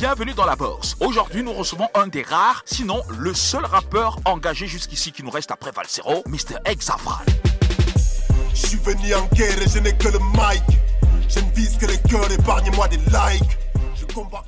bienvenue dans la bourse. Aujourd'hui, nous recevons un des rares, sinon le seul rappeur engagé jusqu'ici qui nous reste après Valsero, Mr. Exafran. Je suis venu en guerre et je n'ai que le mic. Je ne vise que les cœurs, épargnez-moi des likes.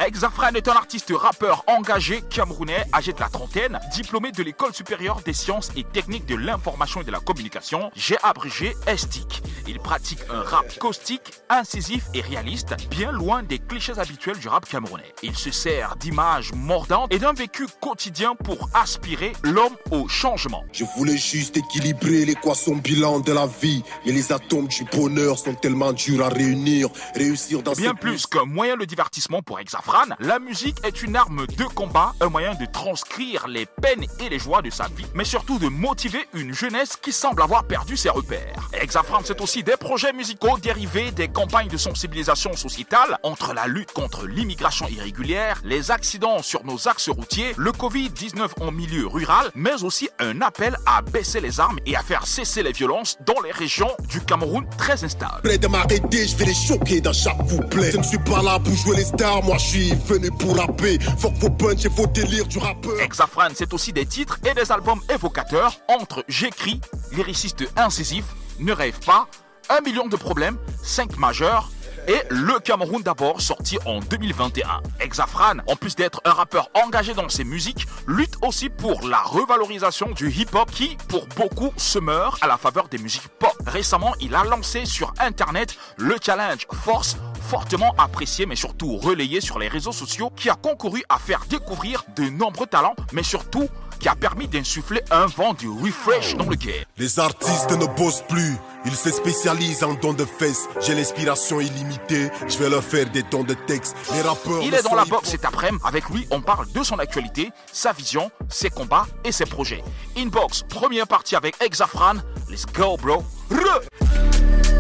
Exafran est un artiste rappeur engagé camerounais, âgé de la trentaine, diplômé de l'école supérieure des sciences et techniques de l'information et de la communication, j'ai abrégé ESTIC. Il pratique un rap caustique, incisif et réaliste, bien loin des clichés habituels du rap camerounais. Il se sert d'images mordantes et d'un vécu quotidien pour aspirer l'homme au changement. Je voulais juste équilibrer l'équation bilan de la vie, mais les atomes du bonheur sont tellement durs à réunir. Réussir dans Bien plus qu'un moyen de divertissement pour Exafran, la musique est une arme de combat, un moyen de transcrire les peines et les joies de sa vie, mais surtout de motiver une jeunesse qui semble avoir perdu ses repères. Exafran, c'est aussi des projets musicaux dérivés des campagnes de sensibilisation sociétale entre la lutte contre l'immigration irrégulière, les accidents sur nos axes routiers, le Covid-19 en milieu rural, mais aussi un appel à baisser les armes et à faire cesser les violences dans les régions du Cameroun très instables. De m'arrêter, je vais les choquer. Je ne suis pas là pour jouer les stars, moi je suis venu pour rapper. Fuck vos punch et vos délires du rappeur. Exafran, c'est aussi des titres et des albums évocateurs entre J'écris, lyriciste incisif, Ne rêve pas, Un million de problèmes, 5 majeurs et Le Cameroun d'abord, sorti en 2021. Exafran, en plus d'être un rappeur engagé dans ses musiques, lutte aussi pour la revalorisation du hip-hop qui, pour beaucoup, se meurt à la faveur des musiques pop. Récemment, il a lancé sur Internet le challenge Force, fortement apprécié mais surtout relayé sur les réseaux sociaux, qui a concouru à faire découvrir de nombreux talents, mais surtout qui a permis d'insuffler un vent du refresh dans le game. Les artistes ne bossent plus, ils se spécialisent en dons de fesses. J'ai l'inspiration illimitée, je vais leur faire des dons de texte. Les rappeurs. Il est dans la boxe cet après-midi. Avec lui, on parle de son actualité, sa vision, ses combats et ses projets. Inbox, première partie avec Exafran. Let's go, bro. Re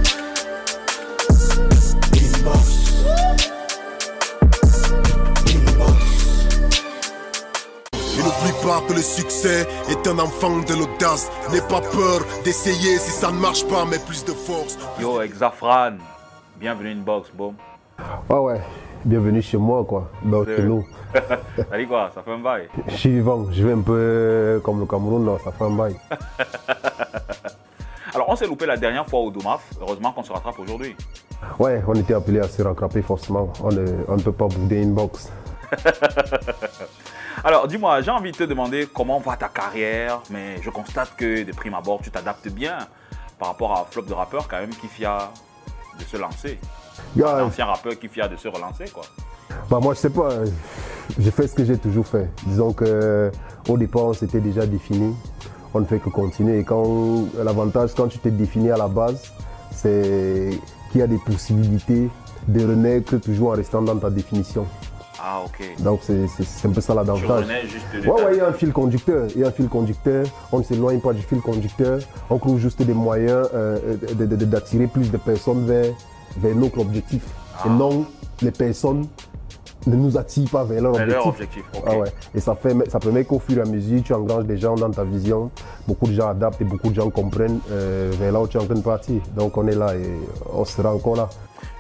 que le succès est un enfant de l'audace. N'aie pas peur d'essayer si ça ne marche pas, mais plus de force. Yo, Exafran, bienvenue Inbox, boom. Ouais, ouais. Bienvenue chez moi, quoi. Dans Euh. chez nous. Ça dit quoi? Ça fait un bail? Je suis vivant. Je vais un peu comme le Cameroun, là. Ça fait un bail. Alors, on s'est loupé la dernière fois au Doumaf. Heureusement qu'on se rattrape aujourd'hui. Ouais, on était appelé à se rattraper forcément. On, ne- on ne peut pas bouder une box. Alors, dis-moi, j'ai envie de te demander comment va ta carrière, mais je constate que de prime abord, tu t'adaptes bien par rapport à Flop de rappeur quand même qui fier de se lancer. Un Gars, ancien rappeur qui fier de se relancer, quoi. bah moi, je sais pas. euh, J'ai fait ce que j'ai toujours fait. Disons que au départ, c'était déjà défini. On ne fait que continuer. Et quand l'avantage, quand tu t'es défini à la base, c'est qu'il y a des possibilités de renaître toujours en restant dans ta définition. Ah, ok. Donc c'est un peu ça Tu l'avantage. renais juste de Ouais, ouais, il y a un fil conducteur. Il y a un fil conducteur. On ne s'éloigne pas du fil conducteur. On trouve juste des moyens euh, de- d'attirer plus de personnes vers, vers notre objectif. Ah. Et non, les personnes ne nous attirent pas vers leur C'est objectif. leur objectif. Ah ouais. Et ça, fait, ça permet qu'au fur et à mesure, tu engranges des gens dans ta vision. Beaucoup de gens adaptent et beaucoup de gens comprennent euh, vers là où tu es en train de partir. Donc on est là et on sera encore là.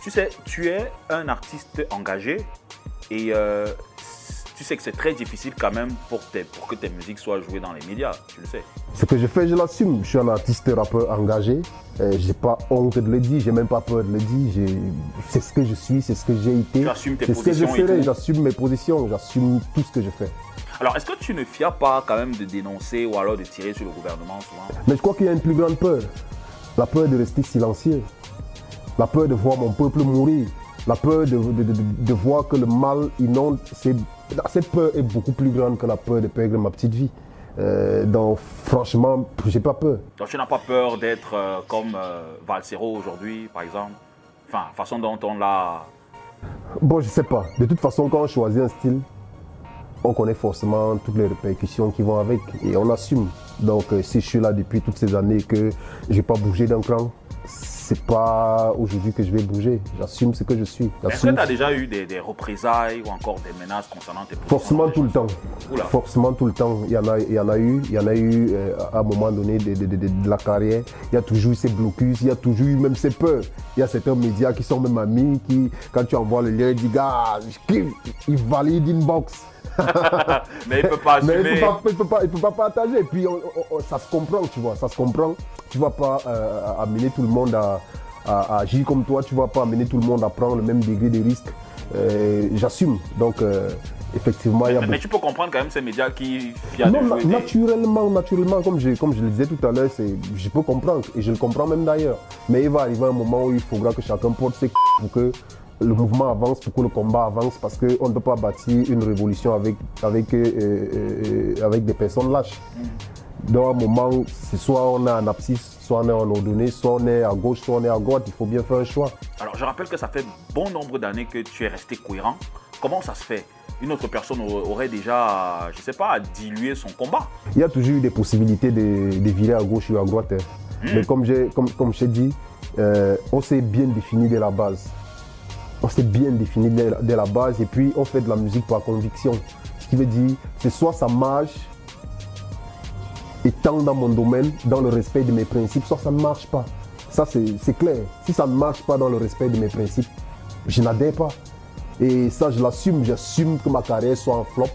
Tu sais, tu es un artiste engagé et euh, tu sais que c'est très difficile quand même pour, tes- pour que tes musiques soient jouées dans les médias, tu le sais. Ce que je fais, je l'assume. Je suis un artiste rappeur engagé. Euh, j'ai pas honte de le dire, j'ai même pas peur de le dire. C'est ce que je suis, c'est ce que j'ai été. Tu assumes tes C'est ce que je positions serai. J'assume mes positions, j'assume tout ce que je fais. Alors, est-ce que tu ne fiers pas quand même de dénoncer ou alors de tirer sur le gouvernement souvent? Mais je crois qu'il y a une plus grande peur. La peur de rester silencieux. La peur de voir mon peuple mourir. La peur de, de- de- de- de voir que le mal inonde. Cette peur est beaucoup plus grande que la peur de perdre ma petite vie. Euh, donc franchement, j'ai pas peur. Donc, tu n'as pas peur d'être euh, comme euh, Valsero aujourd'hui, par exemple? Enfin, façon dont on l'a. Bon, je sais pas. De toute façon, quand on choisit un style, on connaît forcément toutes les répercussions qui vont avec et on assume. Donc, euh, si je suis là depuis toutes ces années que j'ai pas bougé d'un cran, c'est pas aujourd'hui que je vais bouger. J'assume ce que je suis. Est-ce que tu as déjà eu des, des représailles ou encore des menaces concernant tes forcément tout le temps. Oula. Forcément tout le temps. Il y en a, il y en a eu, il y en a eu euh, à un moment donné de, de- de- de- de la carrière. Il y a toujours eu ces blocus, il y a toujours eu même ces peurs. Il y a certains médias qui sont même amis qui, quand tu envoies le lien, ils disent gars, je kiffe, ils valident inbox. Mais il ne peut pas Mais assumer. il ne peut, pas- il peut pas, il peut pas partager. Et puis on- on- on- ça se comprend, tu vois, ça se comprend. Tu vas pas euh, amener tout le monde à, à- à agir comme toi, tu vas pas amener tout le monde à prendre le même degré de risque. Euh, J'assume. Donc euh, effectivement, il y a Mais, mais tu peux comprendre quand même ces médias qui Non, na- naturellement, naturellement, comme je, comme je le disais tout à l'heure, je peux comprendre et je le comprends même d'ailleurs. Mais il va arriver un moment où il faudra que chacun porte ses c- pour que le mouvement avance, pour que le combat avance, parce qu'on ne peut pas bâtir une révolution avec, avec, euh, euh, euh, avec des personnes lâches. Dans un moment, soit on est en abscisse, soit on est en ordonnée, soit on est à gauche, soit on est à droite, il faut bien faire un choix. Alors, je rappelle que ça fait bon nombre d'années que tu es resté cohérent. Comment ça se fait? Une autre personne au- aurait déjà, je sais pas, dilué son combat. Il y a toujours eu des possibilités de, de virer à gauche ou à droite. hein. Mais comme j'ai comme, comme je t'ai dit, euh, on s'est bien défini dès la base. On s'est bien défini dès la, base et puis on fait de la musique par conviction. Ce qui veut dire, c'est soit ça marche étant dans mon domaine, dans le respect de mes principes, soit ça ne marche pas. Ça, c'est clair. Si ça ne marche pas dans le respect de mes principes, je n'adhère pas. Et ça, je l'assume. J'assume que ma carrière soit en flop.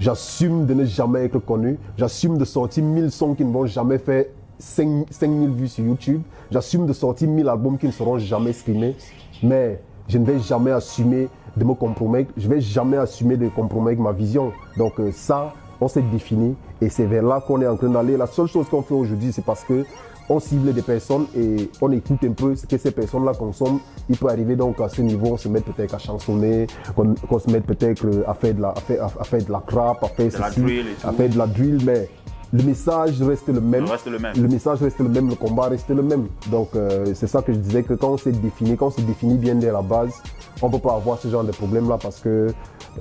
J'assume de ne jamais être connu. J'assume de sortir 1000 sons qui ne vont jamais faire 5 5000 vues sur YouTube. J'assume de sortir 1000 albums qui ne seront jamais streamés. Mais je ne vais jamais assumer de me compromettre. Je ne vais jamais assumer de compromettre ma vision. Donc euh, ça, on s'est défini et c'est vers là qu'on est en train d'aller. La seule chose qu'on fait aujourd'hui, c'est parce que on cible des personnes et on écoute un peu ce que ces personnes-là consomment. Il peut arriver donc à ce niveau, on se met peut-être à chansonner, qu'on se mette peut-être à faire de la, à faire, à faire de la crap, à faire De la ceci, drill et tout. à faire de la drill, mais le message reste le même. Le reste le même. Le message reste le même, le combat reste le même. Donc euh, c'est ça que je disais que quand on s'est défini, quand on s'est défini bien dès la base, on ne peut pas avoir ce genre de problème-là parce que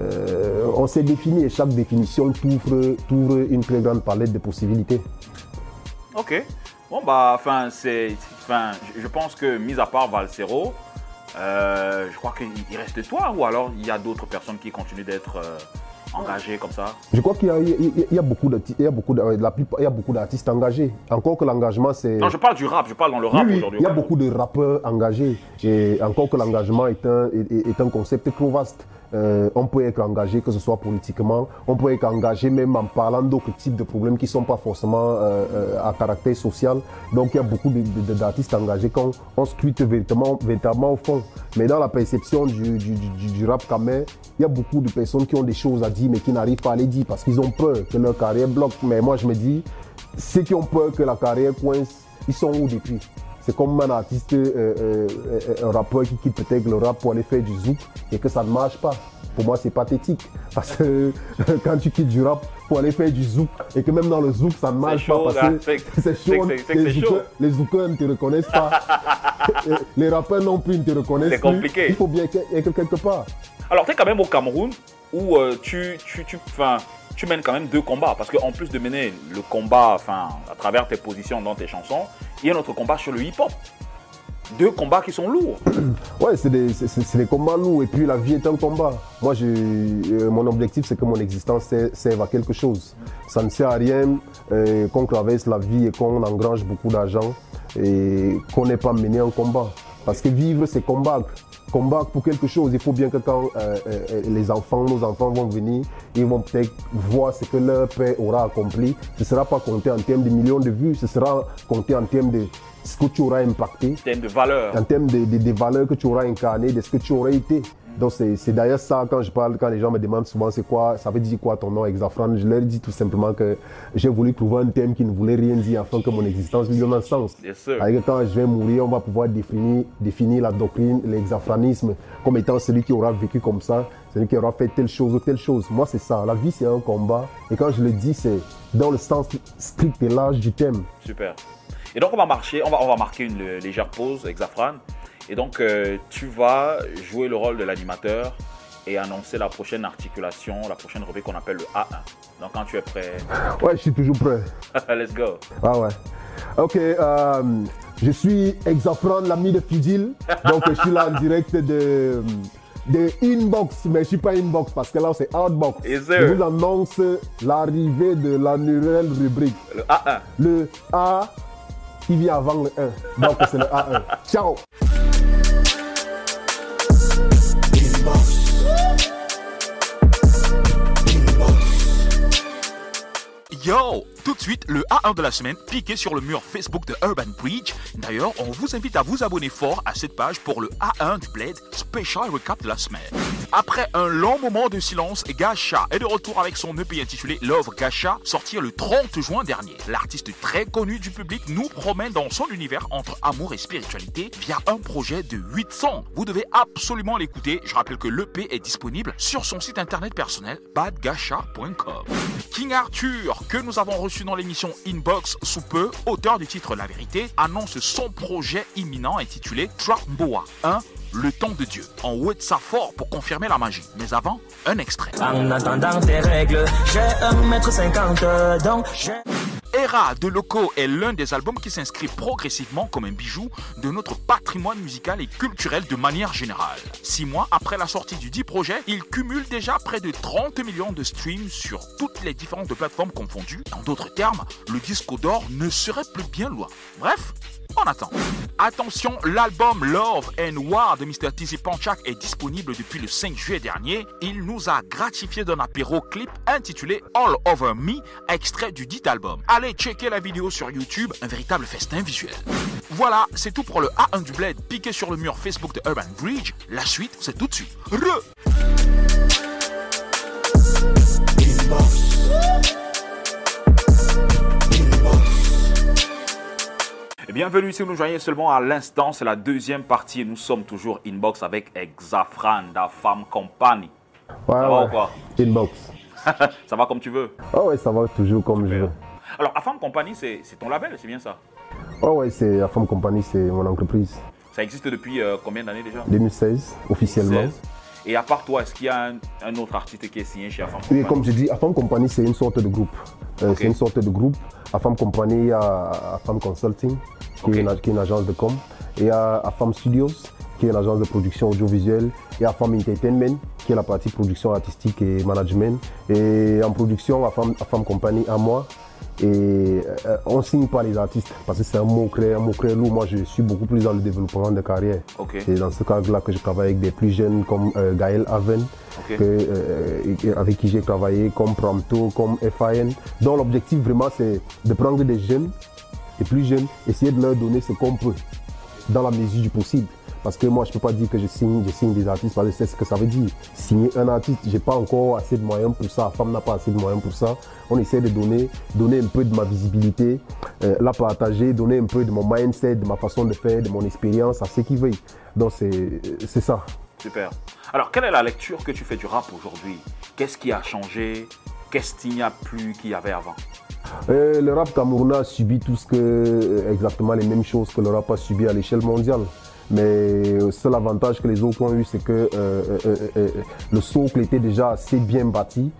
euh, on s'est défini et chaque définition t'ouvre t'ouvre une très grande palette de possibilités. Ok. Bon, bah, enfin, c'est. Enfin, je- pense que, mis à part Valsero, euh, je crois qu'il il reste toi ou alors il y a d'autres personnes qui continuent d'être engagées comme ça Je crois qu'il y y y a beaucoup de, il y a beaucoup de, la plupart- il y a beaucoup d'artistes engagés. Encore que l'engagement c'est Non, je parle du rap, je parle dans le rap oui, aujourd'hui. il y a beaucoup de rappeurs engagés. Et encore que l'engagement est un, est, est un concept trop vaste. Euh, on peut être engagé, que ce soit politiquement, on peut être engagé même en parlant d'autres types de problèmes qui ne sont pas forcément euh, euh, à caractère social. Donc il y a beaucoup d'artistes engagés quand on scrute véritablement, au fond. Mais dans la perception du, du, du- du rap kamer, il y a beaucoup de personnes qui ont des choses à dire mais qui n'arrivent pas à les dire parce qu'ils ont peur que leur carrière bloque. Mais moi je me dis, ceux qui ont peur que la carrière coince, ils sont où depuis? C'est comme un artiste, euh, euh, euh, un rappeur qui quitte peut-être le rap pour aller faire du zouk et que ça ne marche pas. Pour moi, c'est pathétique. Parce que quand tu quittes du rap pour aller faire du zouk et que même dans le zouk, ça ne marche pas parce que C'est- c'est c'est chaud. c'est- c'est Les c'est zoukeurs- Les zoukeurs ne te reconnaissent pas. Les rappeurs non plus ne te reconnaissent C'est plus. compliqué. Il faut bien être quelque part. Alors, tu es quand même au Cameroun où euh, tu, tu, tu, mènes quand même deux combats. Parce qu'en plus de mener le combat enfin, à travers tes positions dans tes chansons, il y a notre combat sur le hip-hop. Deux combats qui sont lourds. Ouais, c'est des, des combats lourds et puis la vie est un combat. Moi, je, euh, mon objectif, c'est que mon existence ser- serve à quelque chose. Ça ne sert à rien euh, qu'on traverse la vie et qu'on engrange beaucoup d'argent et qu'on n'ait pas mené un combat. Parce que vivre, c'est combattre. Combattre pour quelque chose. Il faut bien que quand euh, euh, les enfants, nos enfants vont venir, ils vont peut-être voir ce que leur père aura accompli. Ce ne sera pas compté en termes de millions de vues, ce sera compté en termes de ce que tu auras impacté Thème de valeur. en termes de- valeurs que tu auras incarnées, de ce que tu aurais été. Donc c'est d'ailleurs ça quand je parle, quand les gens me demandent souvent c'est quoi, ça veut dire quoi ton nom Exafran, je leur dis tout simplement que j'ai voulu trouver un thème qui ne voulait rien dire afin que mon existence lui donne un sens. Yes. Avec quand je vais mourir, on va pouvoir définir, définir la doctrine, l'exafranisme comme étant celui qui aura vécu comme ça, celui qui aura fait telle chose ou telle chose. Moi c'est ça, la vie c'est un combat et quand je le dis c'est dans le sens strict et large du thème. Super. Et donc on va marcher, on va, on va marquer une légère pause, Exafran. Et donc euh, tu vas jouer le rôle de l'animateur et annoncer la prochaine articulation, la prochaine rubrique qu'on appelle le A1. Donc quand tu es prêt, Ouais, je suis toujours prêt. let's go. Ah ouais. Ok, euh, Je suis Exafran, l'ami de Fidil. Donc je suis là en direct de, de Inbox, mais je suis pas Inbox parce que là c'est Outbox. Yes, je vous annonce l'arrivée de la nouvelle rubrique. Le A1. Le A qui vient avant le 1. Donc c'est le A1. Ciao Yo Tout de suite, le A1 de la semaine, cliquez sur le mur Facebook de Urban Bridge. D'ailleurs, on vous invite à vous abonner fort à cette page pour le A1 du Blade Special Recap de la semaine. Après un long moment de silence, Gacha est de retour avec son EP intitulé Love Gacha, sorti le 30 juin dernier. L'artiste très connu du public nous promène dans son univers entre amour et spiritualité via un projet de 8 sons. Vous devez absolument l'écouter. Je rappelle que l'EP est disponible sur son site internet personnel badgacha.com. King Arthur, que nous avons reçu dans l'émission Inbox sous peu, auteur du titre La Vérité, annonce son projet imminent intitulé Trap Mboa 1. Le temps de Dieu. En haut de sa fort pour confirmer la magie. Mais avant, un extrait. En attendant tes règles, j'ai un mètre cinquante, donc j'ai... Era de Loco est l'un des albums qui s'inscrit progressivement comme un bijou de notre patrimoine musical et culturel de manière générale. Six mois après la sortie du dit projet, il cumule déjà près de 30 millions de streams sur toutes les différentes plateformes confondues. En d'autres termes, le disque d'or ne serait plus bien loin. Bref, on attend. Attention, l'album Love and War de Mr. Tizzy Panchak est disponible depuis le 5 juillet dernier. Il nous a gratifié d'un apéro clip intitulé All Over Me, extrait du dit album. Allez checker la vidéo sur YouTube, un véritable festin visuel. Voilà, c'est tout pour le A1 du Bled piqué sur le mur Facebook de Urban Bridge. La suite, c'est tout de suite. Re Et bienvenue si vous nous joignez seulement à l'instant, c'est la deuxième partie. Nous sommes toujours inbox avec Exafran, da Femme Company. Ouais, Ça va ouais. ou quoi? Inbox. Ça va comme tu veux. Oh ouais, ça va toujours comme je veux. Alors, A Femme Company, c'est ton label, c'est bien ça? Oh ouais, c'est la Femme Compagnie, c'est mon entreprise. Ça existe depuis euh, combien d'années déjà? 2016, officiellement. 16. Et à part toi, est-ce qu'il y a un, un autre artiste qui est signé chez A Femme Oui, Company? comme je dis, Afam Company, c'est une sorte de groupe. Euh. C'est une sorte de groupe. Afam Company, il y a Afam Consulting, qui, est une, qui est une agence de com. Et il y a Afam Studios, qui est une agence de production audiovisuelle. Et Afam Entertainment, qui est la partie production artistique et management. Et en production, Afam, Afam Company, à moi. Et euh, on signe pas les artistes parce que c'est un mot créé, un mot créé lourd. Moi, je suis beaucoup plus dans le développement de carrière. C'est dans ce cadre-là que je travaille avec des plus jeunes comme euh, Gaël Aven, que, euh, avec qui j'ai travaillé, comme Pramto, comme FIN. Donc l'objectif vraiment c'est de prendre des jeunes, des plus jeunes, essayer de leur donner ce qu'on peut, dans la mesure du possible. Parce que moi je peux pas dire que je signe, je signe des artistes parce que c'est ce que ça veut dire. Signer un artiste, j'ai pas encore assez de moyens pour ça, la femme n'a pas assez de moyens pour ça. On essaie de donner, donner un peu de ma visibilité, euh, la partager, donner un peu de mon mindset, de ma façon de faire, de mon expérience à ceux qui veulent. Donc c'est c'est ça. Super. Alors, quelle est la lecture que tu fais du rap aujourd'hui? Qu'est-ce qui a changé? Qu'est-ce qu'il n'y a plus qu'il y avait avant? Euh, le rap camerounais a subi tout ce que, euh, exactement les mêmes choses que le rap a subi à l'échelle mondiale. Mais euh, seul avantage que les autres ont eu, c'est que euh, euh, le socle était déjà assez bien bâti.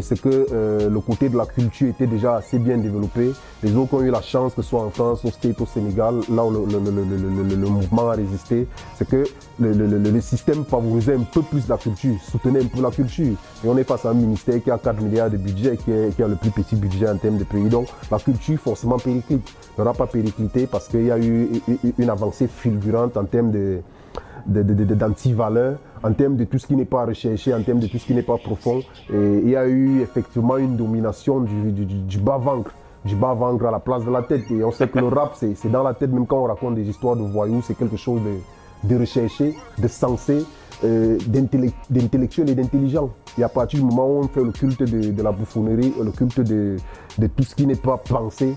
C'est que le côté de la culture était déjà assez bien développé. Les autres ont eu la chance, que ce soit en France, au State, au Sénégal, là où le, le- le- le- le- le- le mouvement a résisté, c'est que le, le- le- le système favorisait un peu plus la culture, soutenait un peu la culture. Et on est face à un ministère qui a 4 milliards de budget, qui, a le plus petit budget en termes de pays. Donc la culture forcément périclite. Ne aura pas périclité parce qu'il y a eu une- avancée fulgurante termes de d'antivaleurs, en termes de tout ce qui n'est pas recherché, en termes de tout ce qui n'est pas profond. Il y a eu effectivement une domination du, bas-ventre, du bas-ventre à la place de la tête. Et on sait que le rap, c'est dans la tête, même quand on raconte des histoires de voyous, c'est quelque chose de, recherché, de sensé, euh, d'intellec- d'intellectuel et d'intelligent. Et à partir du moment où on fait le culte de, la bouffonnerie, le culte de tout ce qui n'est pas pensé,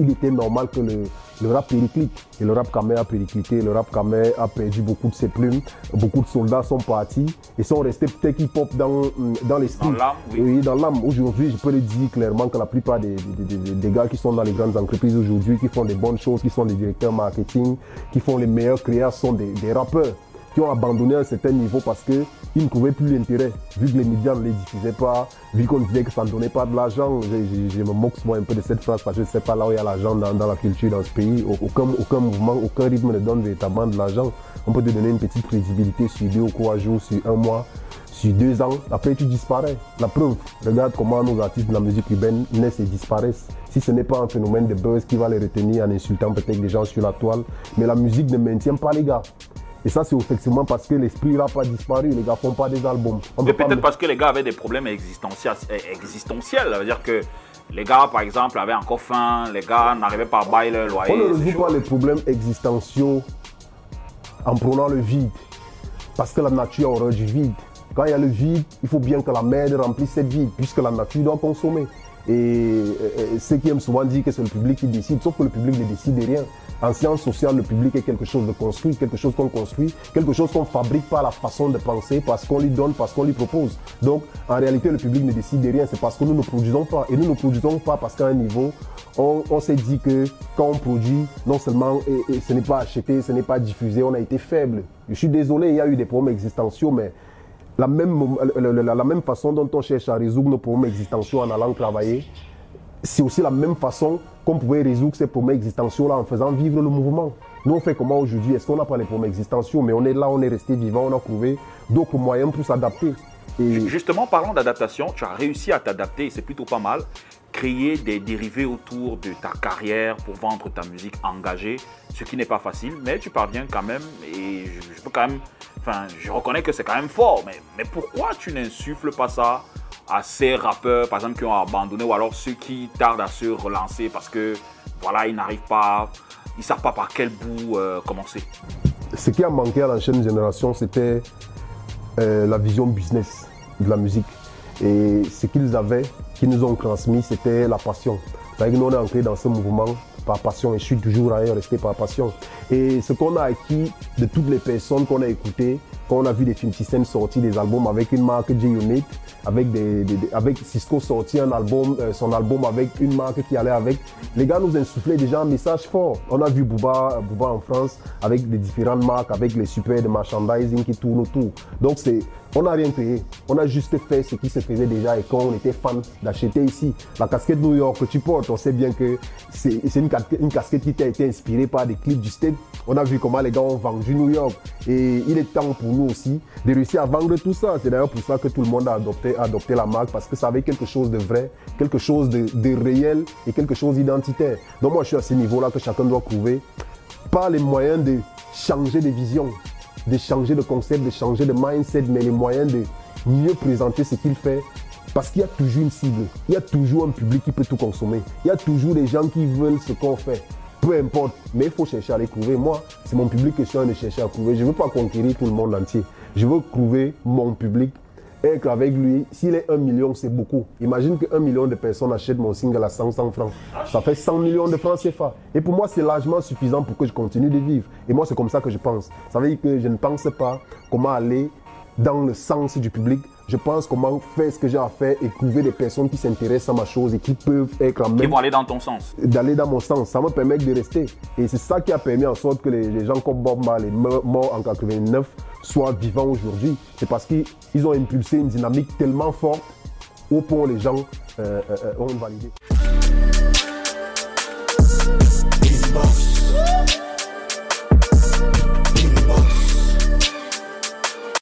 il était normal que le, le rap périclite. Et le rap Kamer a périclité, le rap Kamer a perdu beaucoup de ses plumes, beaucoup de soldats sont partis et sont restés peut-être hip-hop dans, dans l'esprit. Dans l'âme, oui. dans l'âme. Aujourd'hui, je peux le dire clairement que la plupart des, des- des- des gars qui sont dans les grandes entreprises aujourd'hui, qui font des bonnes choses, qui sont des directeurs marketing, qui font les meilleures créas, sont des, des rappeurs. Qui ont abandonné un certain niveau parce qu'ils ne trouvaient plus l'intérêt, vu que les médias ne les diffusaient pas, vu qu'on disait que ça ne donnait pas de l'argent. Je, me moque moi un peu de cette phrase parce que je ne sais pas là où il y a l'argent dans, la culture dans ce pays. Aucun, aucun mouvement, aucun rythme ne donne véritablement de l'argent. On peut te donner une petite crédibilité sur deux ou trois jours, sur un mois, sur deux ans. Après, tu disparais. La preuve, regarde comment nos artistes de la musique urbaine naissent et disparaissent. Si ce n'est pas un phénomène de buzz qui va les retenir en insultant peut-être des gens sur la toile, mais la musique ne maintient pas les gars. Et ça, c'est effectivement parce que l'esprit n'a pas disparu. Les gars font pas des albums. Peut-être parce que les gars avaient des problèmes existentiels. existentiels. Ça veut dire que les gars, par exemple, avaient encore faim. Les gars n'arrivaient pas à bailler leur loyer. On ne résout pas les problèmes existentiels en prenant le vide. Parce que la nature a horreur du vide. Quand il y a le vide, il faut bien que la mer remplisse cette vide, puisque la nature doit consommer. Et, ceux qui aiment souvent dire que c'est le public qui décide, sauf que le public ne décide de rien. En sciences sociales, le public est quelque chose de construit, quelque chose qu'on construit, quelque chose qu'on fabrique par la façon de penser, parce qu'on lui donne, parce qu'on lui propose. Donc, en réalité, le public ne décide de rien, c'est parce que nous ne produisons pas. Et nous ne produisons pas parce qu'à un niveau, on, s'est dit que quand on produit, non seulement ce n'est pas acheté, ce n'est pas diffusé, on a été faible. Je suis désolé, il y a eu des problèmes existentiels, mais la même, la, même façon dont on cherche à résoudre nos problèmes existentiels en allant travailler, c'est aussi la même façon qu'on pouvait résoudre ces problèmes existentiels-là en faisant vivre le mouvement. Nous, on fait comment aujourd'hui? Est-ce qu'on n'a pas les problèmes existentiels? Mais on est là, on est resté vivant, on a trouvé d'autres moyens pour s'adapter. Justement, parlant d'adaptation, tu as réussi à t'adapter, c'est plutôt pas mal. Créer des dérivés autour de ta carrière pour vendre ta musique engagée, ce qui n'est pas facile, mais tu parviens quand même, et je, peux quand même, enfin, je reconnais que c'est quand même fort, mais pourquoi tu n'insuffles pas ça à ces rappeurs, par exemple, qui ont abandonné, ou alors ceux qui tardent à se relancer parce que, voilà, ils n'arrivent pas, ils savent pas par quel bout euh, commencer Ce qui a manqué à l'ancienne génération, c'était euh, la vision business de la musique. Et ce qu'ils avaient, qu'ils nous ont transmis, c'était la passion. Nous, on est dans ce mouvement par passion et je suis toujours resté par passion. Et ce qu'on a acquis de toutes les personnes qu'on a écoutées, on a vu des films systèmes sortir des albums avec une marque J-Unit, avec, Cisco sorti un album, euh, son album avec une marque qui allait avec, les gars nous insufflaient déjà un message fort. On a vu Booba, Booba en France avec des différentes marques, avec les super de merchandising qui tournent autour. Donc c'est on n'a rien payé. On a juste fait ce qui se faisait déjà et quand on était fan d'acheter ici. La casquette New York que tu portes, on sait bien que c'est une, casquette qui a été inspirée par des clips du State. On a vu comment les gars ont vendu New York. Et il est temps pour nous aussi de réussir à vendre tout ça. C'est d'ailleurs pour ça que tout le monde a adopté, la marque parce que ça avait quelque chose de vrai, quelque chose de, de réel et quelque chose d'identitaire. Donc moi je suis à ce niveau-là que chacun doit prouver par les moyens de changer de vision de changer de concept, de changer de mindset, mais les moyens de mieux présenter ce qu'il fait. Parce qu'il y a toujours une cible, il y a toujours un public qui peut tout consommer, il y a toujours des gens qui veulent ce qu'on fait. Peu importe, mais il faut chercher à les trouver. Moi, c'est mon public que je suis en train de chercher à trouver. Je ne veux pas conquérir tout le monde entier. Je veux trouver mon public être avec lui, s'il est un million, c'est beaucoup. Imagine qu'un million de personnes achètent mon single à 500 francs. Ça fait 100 millions de francs CFA. Et pour moi, c'est largement suffisant pour que je continue de vivre. Et moi, c'est comme ça que je pense. Ça veut dire que je ne pense pas comment aller dans le sens du public. Je pense comment faire ce que j'ai à faire et trouver des personnes qui s'intéressent à ma chose et qui peuvent être en même. Qui vont aller dans ton sens. D'aller dans mon sens. Ça me permet de rester. Et c'est ça qui a permis en sorte que les, gens comme Bob Marley, mort en 89, soient vivants aujourd'hui. C'est parce qu'ils ont impulsé une dynamique tellement forte au point où les gens euh, euh, euh ont validé.